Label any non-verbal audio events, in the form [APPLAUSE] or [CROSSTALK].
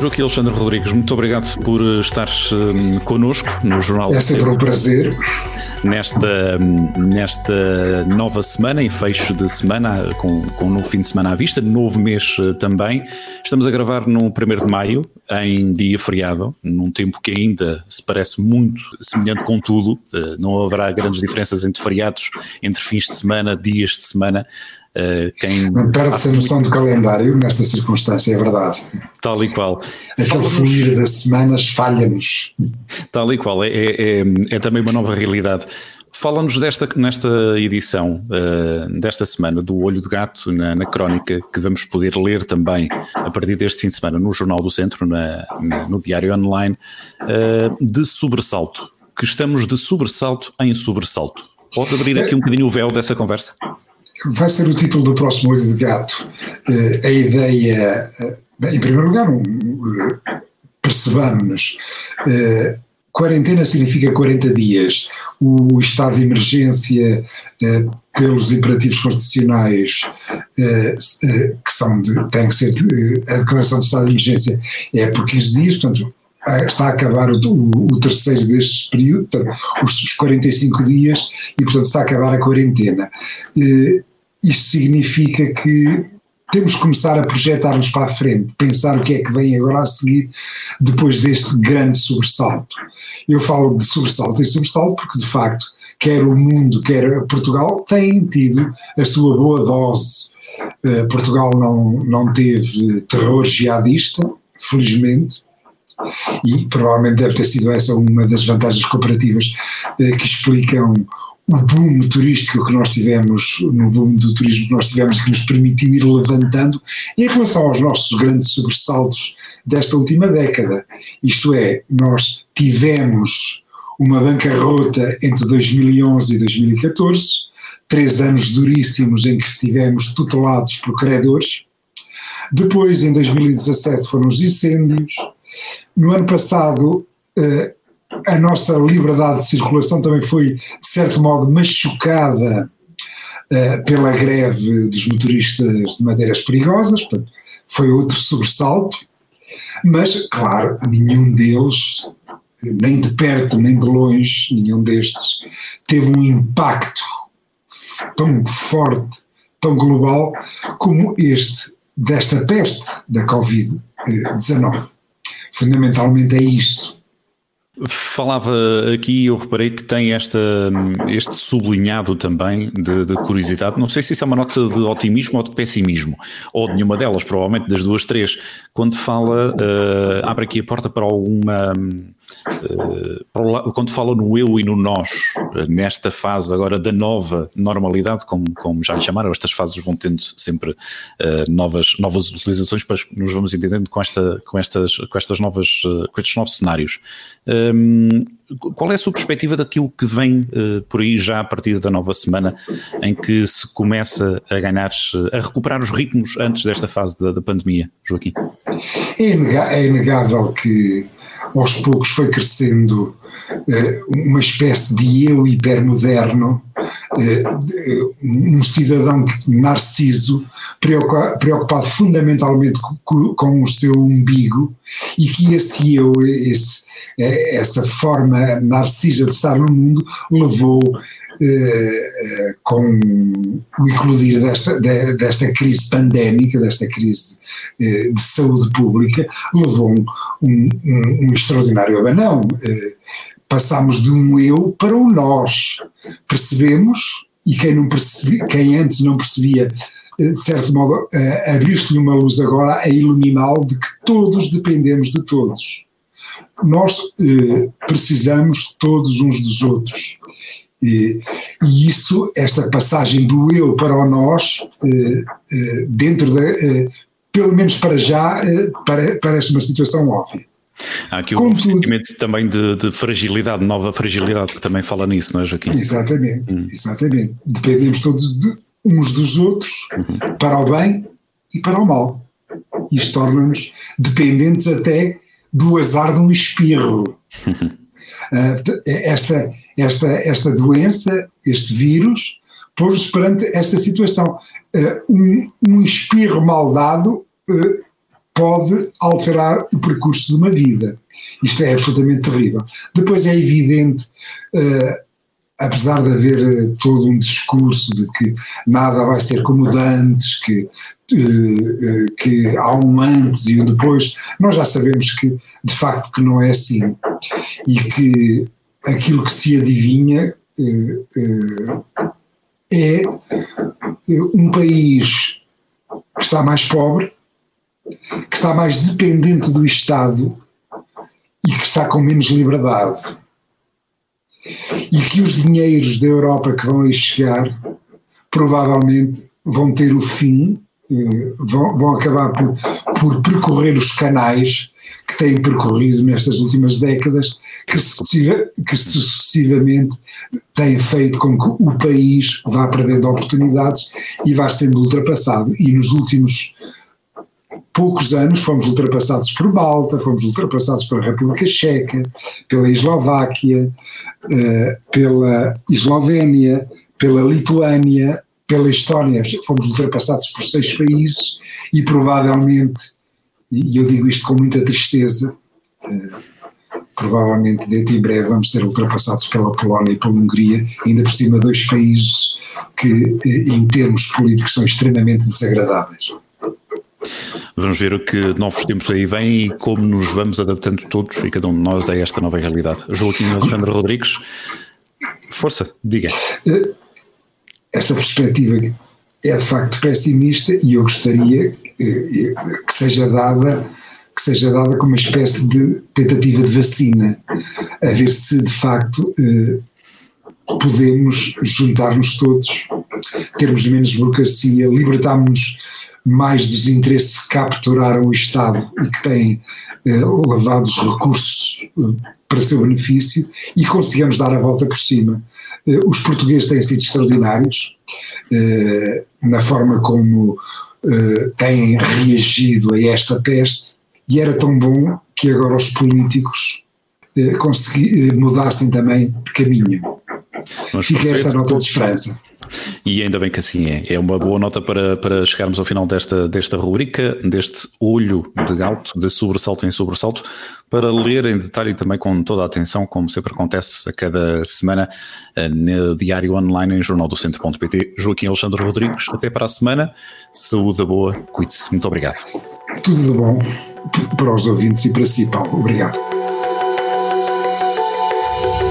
Joaquim Alexandre Rodrigues, muito obrigado por estares um, connosco no Jornal É sempre um prazer. Nesta, nesta nova semana, em fecho de semana, com, com um novo fim de semana à vista, novo mês uh, também. Estamos a gravar no 1 de maio, em dia feriado, num tempo que ainda se parece muito semelhante com tudo. Não haverá grandes diferenças entre feriados, entre fins de semana, dias de semana. Uh, quem não perde-se a noção de calendário nesta circunstância, é verdade. Tal e qual. Aquele fluir das semanas falha-nos. Tal e qual, é, é, é, é também uma nova realidade. Fala-nos desta, nesta edição uh, desta semana do Olho de Gato, na, na, crónica, que vamos poder ler também a partir deste fim de semana no Jornal do Centro, na, na, no Diário Online, uh, de sobressalto. Que estamos de sobressalto em sobressalto. Pode abrir aqui um bocadinho o véu dessa conversa? Vai ser o título do próximo Olho de Gato. a ideia, em primeiro lugar, um, percebamos-nos. quarentena significa 40 dias. O estado de emergência, pelos imperativos constitucionais, que são de, tem que ser de, a declaração de estado de emergência, é por 15 dias, portanto, está a acabar o, o, terceiro deste período, os, os 45 dias, e portanto está a acabar a quarentena. Uh, isto significa que temos que começar a projetar-nos para a frente, pensar o que é que vem agora a seguir depois deste grande sobressalto. Eu falo de sobressalto e sobressalto porque, de facto, quer o mundo, quer Portugal, têm tido a sua boa dose. Uh, Portugal não, não teve terror jihadista, felizmente, e provavelmente deve ter sido essa uma das vantagens cooperativas eh, que explicam o boom turístico que nós tivemos, no boom do turismo que nós tivemos, que nos permitiu ir levantando em relação aos nossos grandes sobressaltos desta última década. Isto é, nós tivemos uma bancarrota entre 2011 e 2014, três anos duríssimos em que estivemos tutelados por credores. Depois, em 2017, foram os incêndios. No ano passado, eh, a nossa liberdade de circulação também foi, de certo modo, machucada uh, pela greve dos motoristas de madeiras perigosas, portanto, foi outro sobressalto, mas, claro, nenhum deles, nem de perto nem de longe, nenhum destes, teve um impacto tão forte, tão global, como este desta peste da Covid-19. Fundamentalmente é isso Falava aqui, eu reparei que tem esta, este sublinhado também de, de, curiosidade. Não sei se isso é uma nota de otimismo ou de pessimismo, ou de nenhuma delas, provavelmente das duas, três. Quando fala, uh, abre aqui a porta para alguma quando fala no eu e no nós, nesta fase agora da nova normalidade, como, como já lhe chamaram, estas fases vão tendo sempre uh, novas, novas utilizações para nos vamos entendendo com, esta, com, estas, com, estas novas, com estes novos cenários. Um, qual é a sua perspectiva daquilo que vem por aí já a partir da nova semana, em que se começa a ganhar, a recuperar os ritmos antes desta fase da, da pandemia, Joaquim? É, é inegável que aos poucos foi crescendo uh, uma espécie de eu hipermoderno, um cidadão narciso, preocupado fundamentalmente com, com, o seu umbigo, e que esse eu, esse, eh, essa forma narcisa de estar no mundo, levou eh, com o eclodir desta, desta crise pandémica, desta crise eh, de saúde pública, levou um, um, um extraordinário abanão. Eh, passámos de um eu para um nós. Percebemos, e quem, não quem antes não percebia, de certo modo, abriu-se-lhe uma luz agora a iluminá-lo de que todos dependemos de todos. Nós precisamos todos uns dos outros e, e, isso, esta passagem do eu para o nós, eh, eh, dentro da, eh, pelo menos para já, para, parece uma situação óbvia. Há aqui um sentimento também de, de, fragilidade, nova fragilidade, que também fala nisso, não é, Joaquim? Exatamente, hum. exatamente. Dependemos todos de uns dos outros, uhum. para o bem e para o mal. Isto torna-nos dependentes até do azar de um espirro. [LAUGHS] esta, esta, esta doença, este vírus, pôs-nos perante esta situação. Um, um espirro mal dado pode alterar o percurso de uma vida. Isto é absolutamente terrível. Depois é evidente, uh, apesar de haver uh, todo um discurso de que nada vai ser como antes, que, uh, que há um antes e um depois, nós já sabemos que de facto que não é assim. E que aquilo que se adivinha é um país que está mais pobre, que está mais dependente do Estado e que está com menos liberdade. E que os dinheiros da Europa que vão aí chegar provavelmente vão ter o fim, vão, vão acabar por, por percorrer os canais que têm percorrido nestas últimas décadas, que, sucessiva, que sucessivamente têm feito com que o país vá perdendo oportunidades e vá sendo ultrapassado. E nos últimos poucos anos fomos ultrapassados por Malta, fomos ultrapassados pela República Checa, pela Eslováquia, uh, pela Eslovénia, pela Lituânia, pela Estónia, fomos ultrapassados por seis países e provavelmente, e eu digo isto com muita tristeza, uh, provavelmente dentro em breve vamos ser ultrapassados pela Polónia e pela Hungria, ainda por cima dois países que eh, em termos políticos são extremamente desagradáveis. Vamos ver o que novos tempos aí vêm e como nos vamos adaptando todos e cada um de nós a esta nova realidade. Joaquim Alexandre Rodrigues, força, diga. Esta perspectiva é de facto pessimista e eu gostaria eh, eh, que seja dada que seja dada como uma espécie de tentativa de vacina, a ver se de facto eh, podemos juntar-nos todos, termos menos burocracia, libertarmos mais dos interesses que capturaram o Estado e que têm eh, levado os recursos eh, para seu benefício e conseguimos dar a volta por cima. Eh, os portugueses têm sido extraordinários eh, na forma como eh, têm reagido a esta peste e era tão bom que agora os políticos mudassem também de caminho. Fica esta nota de esperança. E ainda bem que assim é. É uma boa nota para, para chegarmos ao final desta, desta rubrica, deste olho de gato, de sobressalto em sobressalto, para ler em detalhe também com toda a atenção, como sempre acontece a cada semana, eh, no diário online em jornaldocentro.pt. Joaquim Alexandre Rodrigues, até para a semana. Saúde boa, cuide-se. Muito obrigado. Tudo de bom para os ouvintes e para si, Paulo. Obrigado.